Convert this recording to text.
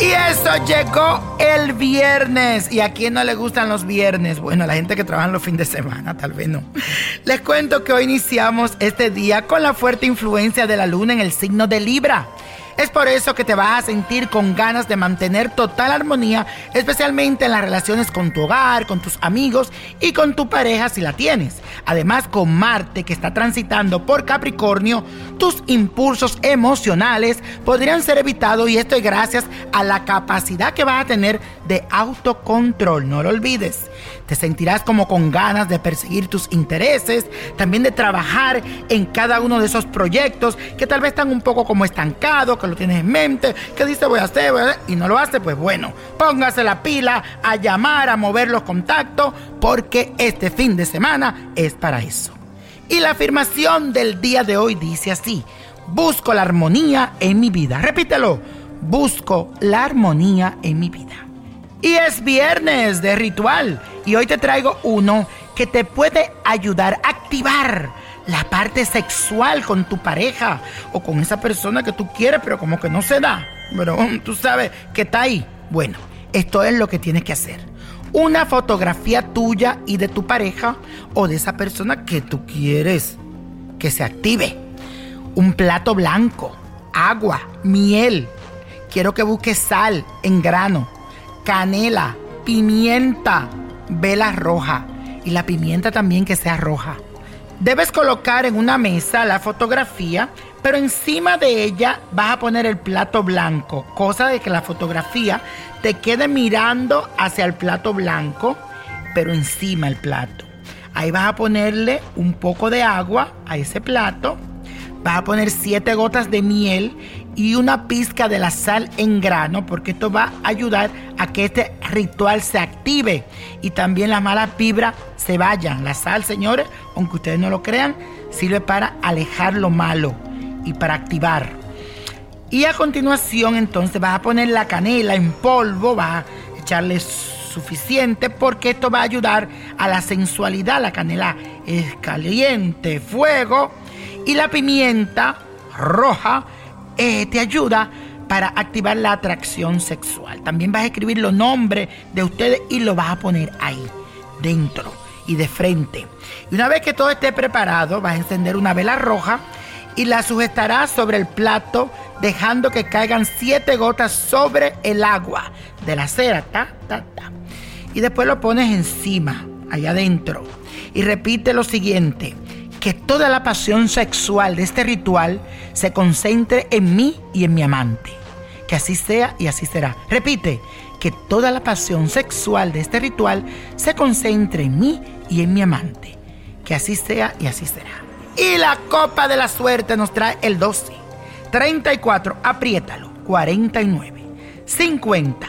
Y eso llegó el viernes. ¿Y a quién no le gustan los viernes? Bueno, a la gente que trabaja los fines de semana, tal vez no. Les cuento que hoy iniciamos este día con la fuerte influencia de la luna en el signo de Libra. Es por eso que te vas a sentir con ganas de mantener total armonía, especialmente en las relaciones con tu hogar, con tus amigos y con tu pareja si la tienes. Además, con Marte que está transitando por Capricornio, tus impulsos emocionales podrían ser evitados y esto es gracias a la capacidad que vas a tener de autocontrol. No lo olvides. Te sentirás como con ganas de perseguir tus intereses, también de trabajar en cada uno de esos proyectos que tal vez están un poco como estancados, que lo tienes en mente, que dice voy a hacer, y no lo hace, pues bueno, póngase la pila a llamar, a mover los contactos, porque este fin de semana es para eso. Y la afirmación del día de hoy dice así, busco la armonía en mi vida. Repítelo, busco la armonía en mi vida. Y es viernes de ritual y hoy te traigo uno que te puede ayudar a activar la parte sexual con tu pareja o con esa persona que tú quieres pero como que no se da. Pero tú sabes que está ahí. Bueno, esto es lo que tienes que hacer. Una fotografía tuya y de tu pareja o de esa persona que tú quieres que se active. Un plato blanco, agua, miel. Quiero que busques sal en grano canela, pimienta, vela roja y la pimienta también que sea roja. Debes colocar en una mesa la fotografía, pero encima de ella vas a poner el plato blanco, cosa de que la fotografía te quede mirando hacia el plato blanco, pero encima el plato. Ahí vas a ponerle un poco de agua a ese plato, vas a poner siete gotas de miel y una pizca de la sal en grano, porque esto va a ayudar a que este ritual se active y también las malas vibras se vayan. La sal, señores, aunque ustedes no lo crean, sirve para alejar lo malo y para activar. Y a continuación, entonces, vas a poner la canela en polvo, vas a echarle suficiente porque esto va a ayudar a la sensualidad. La canela es caliente, fuego. Y la pimienta roja eh, te ayuda para activar la atracción sexual. También vas a escribir los nombres de ustedes y lo vas a poner ahí, dentro y de frente. Y una vez que todo esté preparado, vas a encender una vela roja y la sujetarás sobre el plato, dejando que caigan siete gotas sobre el agua de la cera. Ta, ta, ta. Y después lo pones encima, allá adentro. Y repite lo siguiente que toda la pasión sexual de este ritual se concentre en mí y en mi amante. Que así sea y así será. Repite, que toda la pasión sexual de este ritual se concentre en mí y en mi amante. Que así sea y así será. Y la copa de la suerte nos trae el 12, 34, apriétalo, 49, 50,